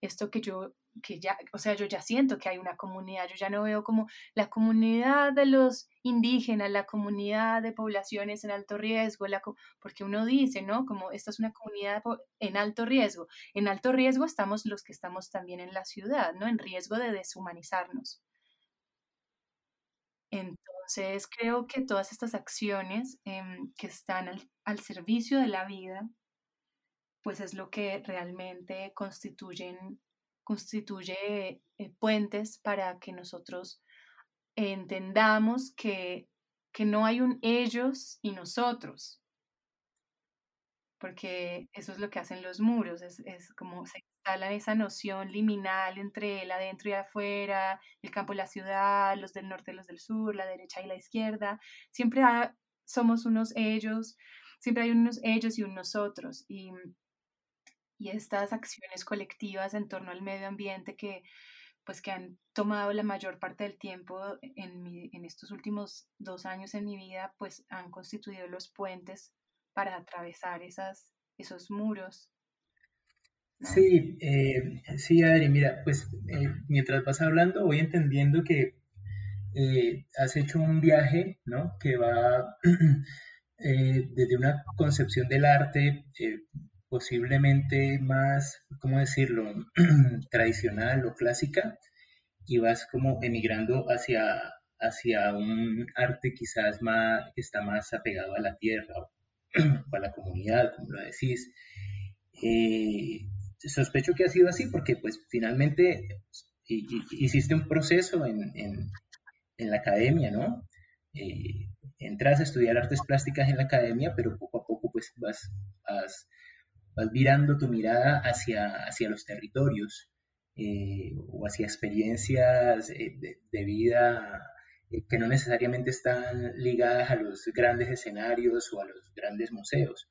esto que yo que ya, o sea, yo ya siento que hay una comunidad, yo ya no veo como la comunidad de los indígenas, la comunidad de poblaciones en alto riesgo, porque uno dice, ¿no? Como esta es una comunidad en alto riesgo. En alto riesgo estamos los que estamos también en la ciudad, ¿no? En riesgo de deshumanizarnos. Entonces, creo que todas estas acciones eh, que están al, al servicio de la vida, pues es lo que realmente constituyen constituye eh, puentes para que nosotros entendamos que, que no hay un ellos y nosotros, porque eso es lo que hacen los muros, es, es como se instala esa noción liminal entre el adentro y afuera, el campo y la ciudad, los del norte y los del sur, la derecha y la izquierda, siempre ha, somos unos ellos, siempre hay unos ellos y un nosotros, y y estas acciones colectivas en torno al medio ambiente que pues que han tomado la mayor parte del tiempo en, mi- en estos últimos dos años en mi vida, pues han constituido los puentes para atravesar esas, esos muros. Sí, eh, sí, Adri, mira, pues eh, mientras vas hablando voy entendiendo que eh, has hecho un viaje, ¿no? Que va eh, desde una concepción del arte eh, posiblemente más, ¿cómo decirlo?, tradicional o clásica, y vas como emigrando hacia, hacia un arte quizás más, que está más apegado a la tierra o a la comunidad, como lo decís. Eh, sospecho que ha sido así porque pues finalmente hi- hi- hiciste un proceso en, en- en la academia, ¿no? Eh, entras a estudiar artes plásticas en la academia, pero poco a poco pues vas, vas, vas virando tu mirada hacia, hacia los territorios eh, o hacia experiencias eh, de, vida eh, que no necesariamente están ligadas a los grandes escenarios o a los grandes museos.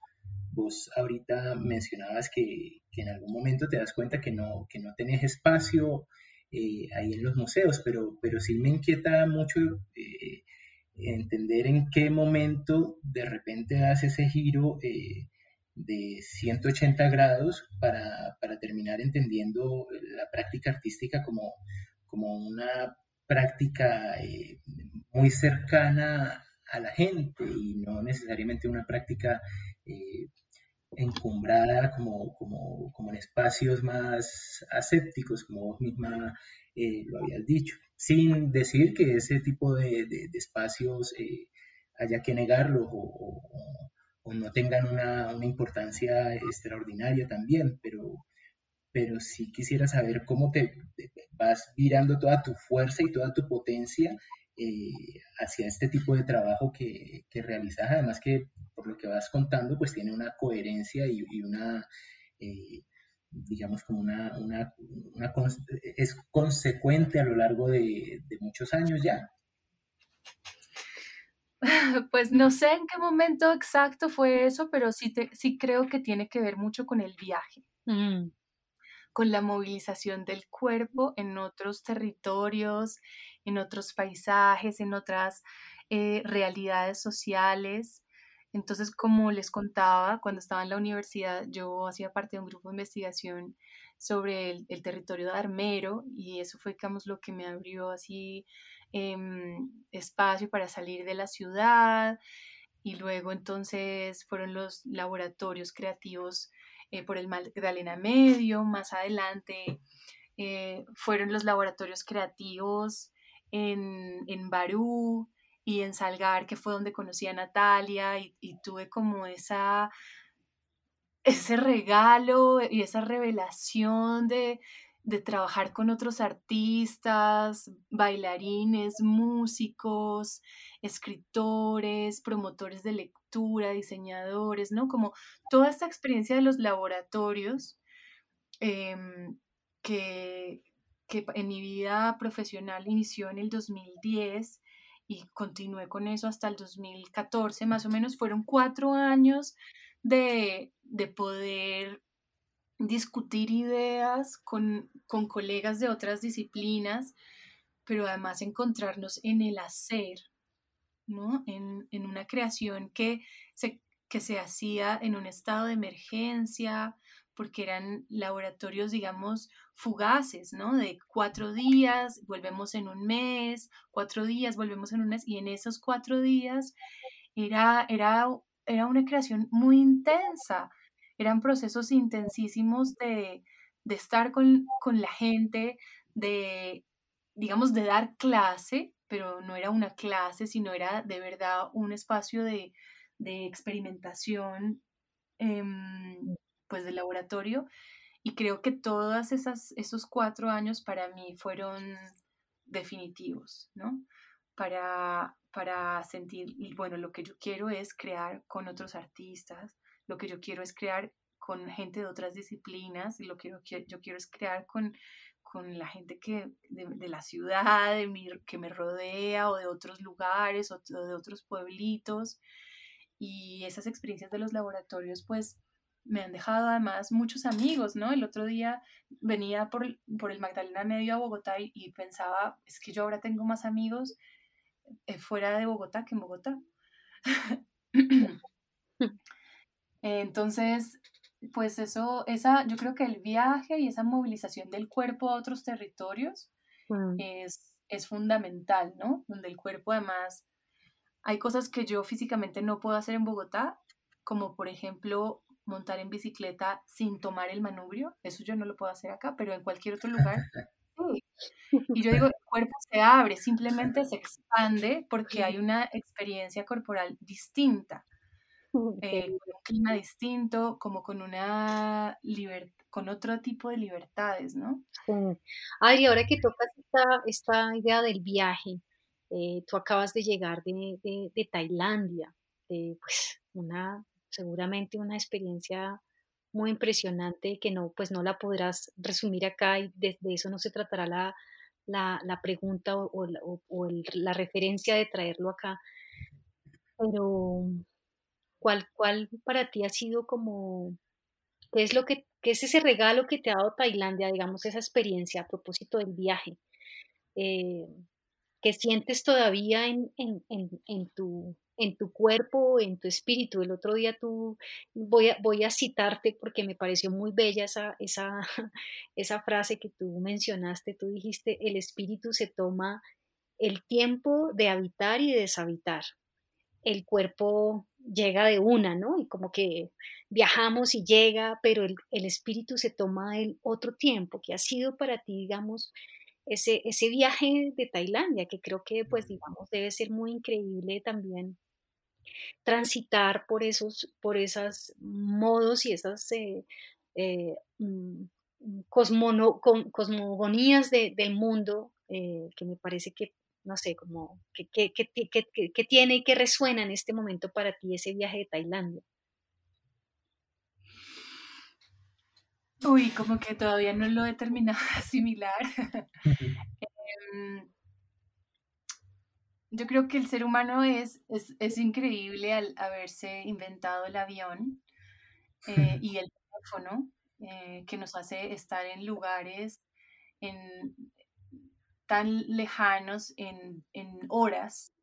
Vos ahorita mencionabas que, que en algún momento te das cuenta que no, que no tenés espacio ahí en los museos, pero, pero sí me inquieta mucho entender en qué momento de repente das ese giro de 180 grados para, para terminar entendiendo la práctica artística como, como una práctica eh, muy cercana a la gente y no necesariamente una práctica eh, encumbrada como, como, en espacios más asépticos, como vos misma eh, lo habías dicho, sin decir que ese tipo de, de- espacios haya que negarlos o- o no tengan una, una importancia extraordinaria también, pero, pero sí quisiera saber cómo te, vas virando toda tu fuerza y toda tu potencia eh, hacia este tipo de trabajo que, que realizas, además que por lo que vas contando, pues tiene una coherencia y, una, eh, digamos, como una, una, es consecuente a lo largo de muchos años ya. Pues no sé en qué momento exacto fue eso, pero sí, te- sí creo que tiene que ver mucho con el viaje, Mm, con la movilización del cuerpo en otros territorios, en otros paisajes, en otras eh, realidades sociales. Entonces, como les contaba, cuando estaba en la universidad, yo hacía parte de un grupo de investigación sobre el, el territorio de Armero y eso fue, digamos, lo que me abrió así em, espacio para salir de la ciudad y luego entonces fueron los laboratorios creativos eh, por el Magdalena Medio, más adelante eh, fueron los laboratorios creativos en, en Barú y en Salgar, que fue donde conocí a Natalia y, y tuve como esa, ese regalo y esa revelación de, de trabajar con otros artistas, bailarines, músicos, escritores, promotores de lectura, diseñadores, ¿no? Como toda esta experiencia de los laboratorios em, que, que en mi vida profesional inició en el 2010 y continué con eso hasta el 2014, más o menos fueron cuatro años de, de poder discutir ideas con, con colegas de otras disciplinas, pero además encontrarnos en el hacer, ¿no? En, en una creación que se, que se hacía en un estado de emergencia, porque eran laboratorios, digamos, fugaces, ¿no? De cuatro días, volvemos en un mes, cuatro días, volvemos en un mes, y en esos cuatro días era, era, era una creación muy intensa, eran procesos intensísimos de, de estar con, con la gente, de, digamos, de dar clase, pero no era una clase, sino era de verdad un espacio de, de experimentación, em, pues de laboratorio. Y creo que todos esos cuatro años para mí fueron definitivos, ¿no? Para, para sentir, y bueno, lo que yo quiero es crear con otros artistas, lo que yo quiero es crear con gente de otras disciplinas, lo que yo, qui- yo quiero es crear con, con la gente que, de, de la ciudad, de mi- que me rodea, o de otros lugares, o, de otros pueblitos. Y esas experiencias de los laboratorios, pues, me han dejado además muchos amigos, ¿no? El otro día venía por, por el Magdalena Medio a Bogotá y, y pensaba, es que yo ahora tengo más amigos eh, fuera de Bogotá que en Bogotá. Entonces, pues eso, esa, yo creo que el viaje y esa movilización del cuerpo a otros territorios Mm, es, es fundamental, ¿no? Donde el cuerpo además, hay cosas que yo físicamente no puedo hacer en Bogotá, como por ejemplo montar en bicicleta sin tomar el manubrio, eso yo no lo puedo hacer acá, pero en cualquier otro lugar. sí. Y yo digo, el cuerpo se abre, simplemente se expande porque hay una experiencia corporal distinta, eh, con un clima distinto, como con una con otro tipo de libertades, ¿no? Sí. Adri, ahora que tocas esta, esta idea del viaje, eh, tú acabas de llegar de, de- de Tailandia, eh, pues una, seguramente una experiencia muy impresionante que no, pues no la podrás resumir acá y de, de eso no se tratará la, la, la pregunta o, o- o el- la referencia de traerlo acá, pero ¿cuál, cuál para ti ha sido como ¿Qué es lo que, qué es ese regalo que te ha dado Tailandia, digamos, esa experiencia a propósito del viaje? Eh, ¿qué sientes todavía en, en, en, en tu, en tu cuerpo, en tu espíritu? El otro día tú, voy a, voy a citarte porque me pareció muy bella esa, esa, esa frase que tú mencionaste. Tú dijiste, el espíritu se toma el tiempo de habitar y de deshabitar el cuerpo llega de una, ¿no? Y como que viajamos y llega, pero el, el espíritu se toma el otro tiempo, que ha sido para ti, digamos, ese, ese viaje de Tailandia, que creo que, pues, digamos, debe ser muy increíble también transitar por esos, por esos modos y esas eh, eh, mm, cosmono- con- cosmogonías de- del mundo, eh, que me parece que, no sé, como que, que, que, que- tiene y que resuena en este momento para ti ese viaje de Tailandia. Uy, como que todavía no lo he terminado de asimilar. Em, Yo creo que el ser humano es, es, es increíble al haberse inventado el avión eh, y el teléfono, eh, que nos hace estar en lugares en, tan lejanos en, en horas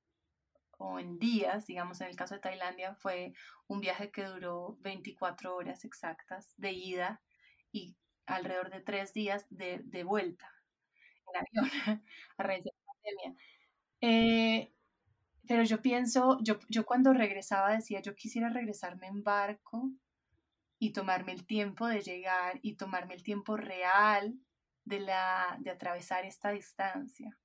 o en días, digamos en el caso de Tailandia fue un viaje que duró 24 horas exactas de ida y alrededor de tres días de, de vuelta en avión a raíz de la pandemia. Eh, pero yo pienso, yo, yo cuando regresaba decía, yo quisiera regresarme en barco y tomarme el tiempo de llegar y tomarme el tiempo real de, la, de atravesar esta distancia.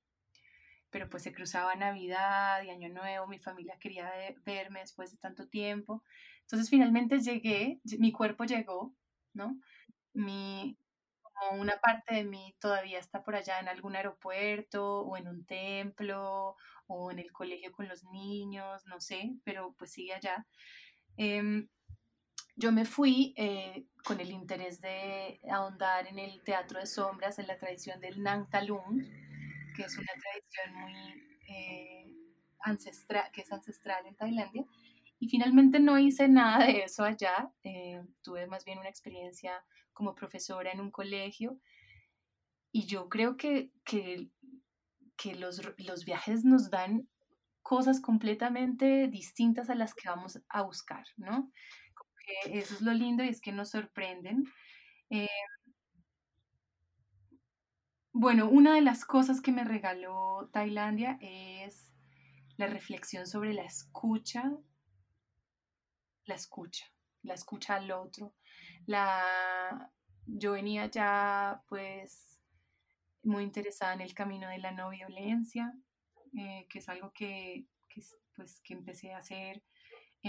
Pero pues se cruzaba Navidad y Año Nuevo, mi familia quería verme después de tanto tiempo. Entonces finalmente llegué, ll- mi cuerpo llegó, ¿no? Mi, como una parte de mí todavía está por allá en algún aeropuerto o en un templo o en el colegio con los niños, no sé, pero pues sigue allá. Em, yo me fui eh, con el interés de ahondar en el teatro de sombras, en la tradición del Nang Talung, que es una tradición muy eh, ancestral, que es ancestral en Tailandia. Y finalmente no hice nada de eso allá, eh, tuve más bien una experiencia como profesora en un colegio. Y yo creo que, que, que los, los viajes nos dan cosas completamente distintas a las que vamos a buscar, ¿no? Eso es lo lindo y es que nos sorprenden. Eh, bueno, una de las cosas que me regaló Tailandia es la reflexión sobre la escucha, la escucha, la escucha al otro. La, yo venía ya pues muy interesada en el camino de la no violencia, eh, que es algo que, que, es- pues, que empecé a hacer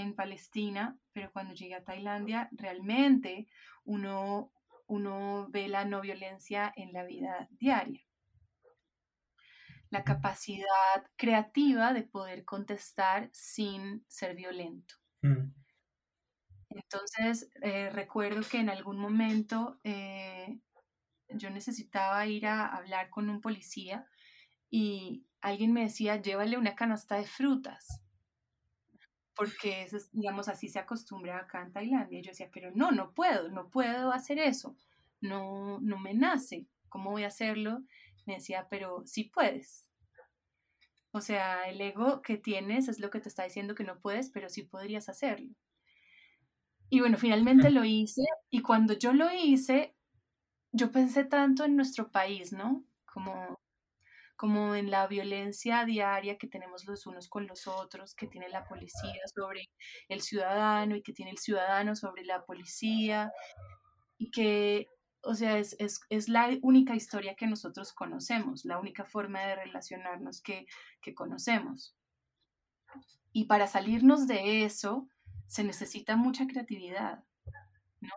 en Palestina, pero cuando llegué a Tailandia, realmente uno, uno ve la no violencia en la vida diaria. La capacidad creativa de poder contestar sin ser violento. Mm, Entonces, eh, recuerdo que en algún momento eh, yo necesitaba ir a hablar con un policía y alguien me decía, llévale una canasta de frutas, porque eso es, digamos, así se acostumbra acá en Tailandia. Y yo decía, pero no, no puedo, no puedo hacer eso, no, no me nace, ¿cómo voy a hacerlo? Me decía, pero sí puedes. O sea, el ego que tienes es lo que te está diciendo que no puedes, pero sí podrías hacerlo. Y bueno, finalmente lo hice y cuando yo lo hice, yo pensé tanto en nuestro país, ¿no? Como, como en la violencia diaria que tenemos los unos con los otros, que tiene la policía sobre el ciudadano y que tiene el ciudadano sobre la policía y que, o sea, es, es, es la única historia que nosotros conocemos, la única forma de relacionarnos que, que conocemos. Y para salirnos de eso se necesita mucha creatividad, ¿no?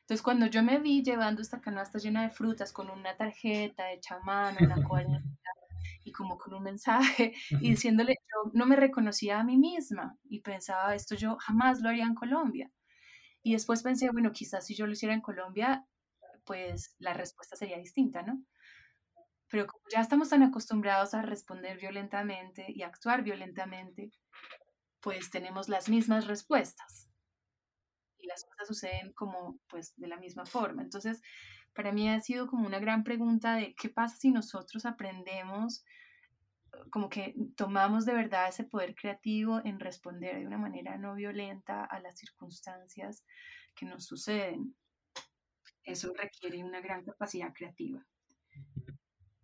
Entonces, cuando yo me vi llevando esta canasta llena de frutas con una tarjeta hecha a mano, una cuadernita y como con un mensaje y diciéndole, yo no me reconocía a mí misma y pensaba, esto yo jamás lo haría en Colombia. Y después pensé, bueno, quizás si yo lo hiciera en Colombia, pues la respuesta sería distinta, ¿no? Pero como ya estamos tan acostumbrados a responder violentamente y actuar violentamente, pues tenemos las mismas respuestas. Y las cosas suceden como, pues, de la misma forma. Entonces, para mí ha sido como una gran pregunta de qué pasa si nosotros aprendemos, como que tomamos de verdad ese poder creativo en responder de una manera no violenta a las circunstancias que nos suceden. Eso requiere una gran capacidad creativa.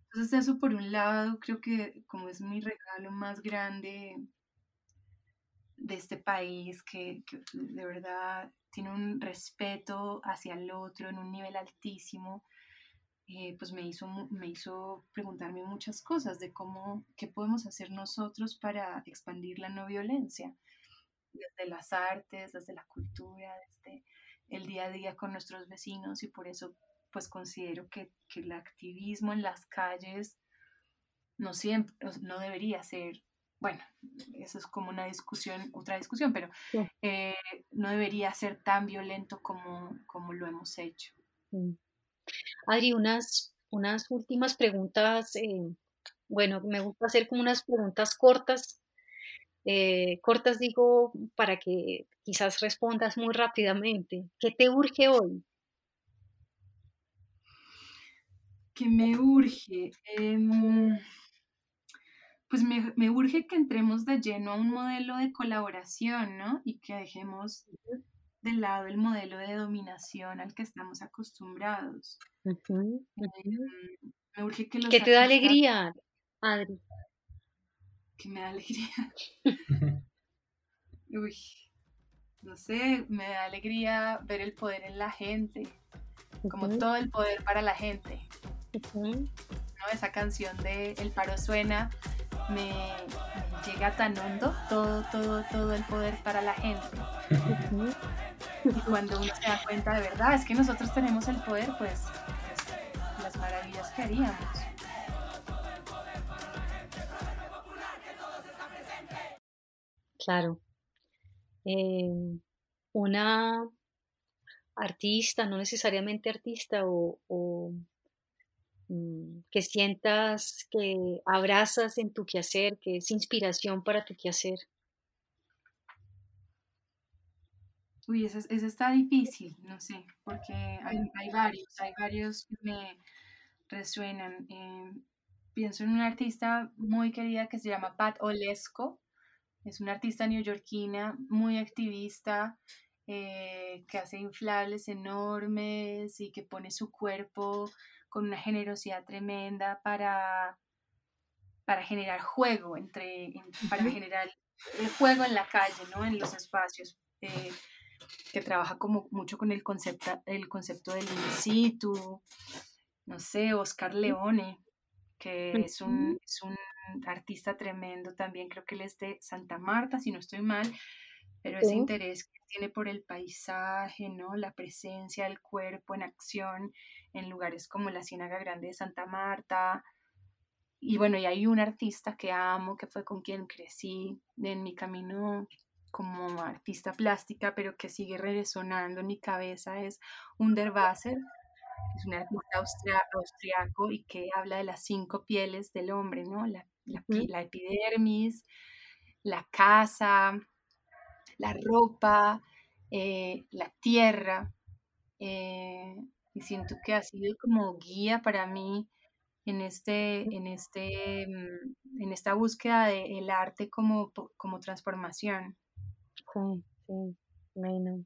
Entonces eso por un lado creo que como es mi regalo más grande de este país que, que, de verdad tiene un respeto hacia el otro en un nivel altísimo, eh, pues me hizo, me hizo preguntarme muchas cosas de cómo, qué podemos hacer nosotros para expandir la no violencia, desde las artes, desde la cultura, desde el día a día con nuestros vecinos y por eso pues considero que, que el activismo en las calles no siempre, no debería ser bueno, eso es como una discusión, otra discusión, pero Sí. eh, no debería ser tan violento como, como lo hemos hecho. Mm. Adri, unas, unas últimas preguntas. eh, bueno, me gusta hacer como unas preguntas cortas. eh, cortas digo para que quizás respondas muy rápidamente. ¿Qué te urge hoy? ¿Qué me urge? Em, pues me, me urge que entremos de lleno a un modelo de colaboración, ¿no? Y que dejemos de lado el modelo de dominación al que estamos acostumbrados. Ujú. me urge que los ¿Qué te da alegría, Adri? que me da alegría. Uy, no sé, me da alegría ver el poder en la gente, como todo el poder para la gente. Esa canción de El paro suena me llega tan hondo, todo, todo, todo el poder para la gente. Cuando uno se da cuenta de verdad, es que nosotros tenemos el poder, pues, pues, las maravillas que haríamos. Claro. Em, una artista, no necesariamente artista, o, o, mm, que sientas que abrazas en tu quehacer, que es inspiración para tu quehacer. Uy, ese, ese está difícil, no sé, porque hay, hay varios, hay varios que me resuenan. Eh, pienso en una artista muy querida que se llama Pat Olesco, es una artista neoyorquina muy activista, eh, que hace inflables enormes y que pone su cuerpo con una generosidad tremenda para, para generar juego, entre, en- para generar el juego en la calle, ¿no? En los espacios. eh, que trabaja como mucho con el concepto, el concepto del in situ, no sé, Oscar Leone, que es un, es un artista tremendo también, creo que él es de Santa Marta, si no estoy mal, pero ese Sí. interés que tiene por el paisaje, ¿no? La presencia del cuerpo en acción en lugares como la Ciénaga Grande de Santa Marta. Y bueno, y hay un artista que amo, que fue con quien crecí en mi camino como artista plástica, pero que sigue resonando en mi cabeza, es Underwasser, es un artista austria- austriaco y que habla de las cinco pieles del hombre, ¿no? La, epidermis, la casa, la ropa, eh, la tierra. eh, y siento que ha sido como guía para mí en, este, en, este, mm, en esta búsqueda del arte como, como transformación. Sí, sí, bueno.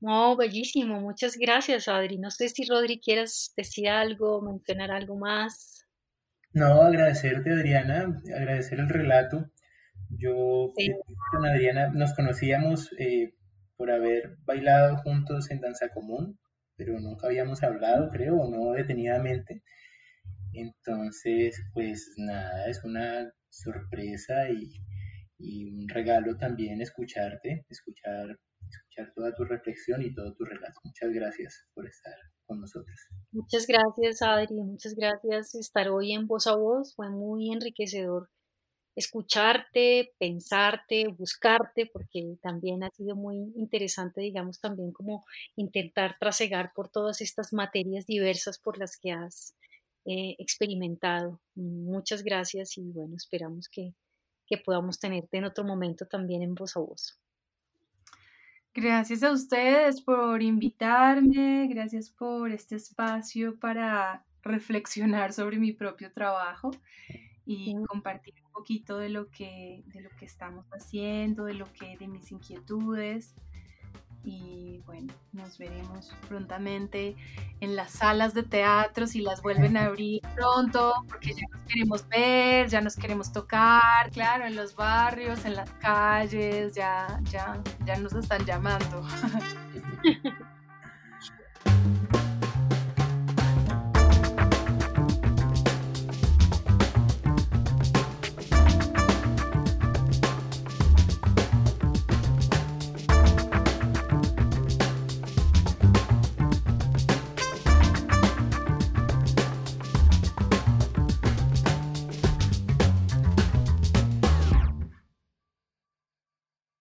No, bellísimo. Muchas gracias, Adri. No sé si Rodri quieras decir algo, mencionar algo más. No, agradecerte, Adriana, agradecer el relato. Yo Sí. eh, con Adriana nos conocíamos eh, por haber bailado juntos en Danza Común, pero nunca habíamos hablado, creo, o no detenidamente. Entonces, pues nada, es una sorpresa y, y un regalo también escucharte, escuchar, escuchar toda tu reflexión y todo tu relato. Muchas gracias por estar con nosotros. Muchas gracias, Adri. Muchas gracias estar hoy en Voz a Voz. Fue muy enriquecedor escucharte, pensarte, buscarte, porque también ha sido muy interesante, digamos, también como intentar trasegar por todas estas materias diversas por las que has eh, experimentado. Muchas gracias y bueno, esperamos que, que podamos tenerte en otro momento también en Voz a Voz. Gracias a ustedes por invitarme, gracias por este espacio para reflexionar sobre mi propio trabajo y compartir un poquito de lo que, de lo que estamos haciendo, de lo que, de mis inquietudes. Y bueno, nos veremos prontamente en las salas de teatro si las vuelven a abrir pronto, porque ya nos queremos ver, ya nos queremos tocar, claro, en los barrios, en las calles, ya, ya, ya nos están llamando.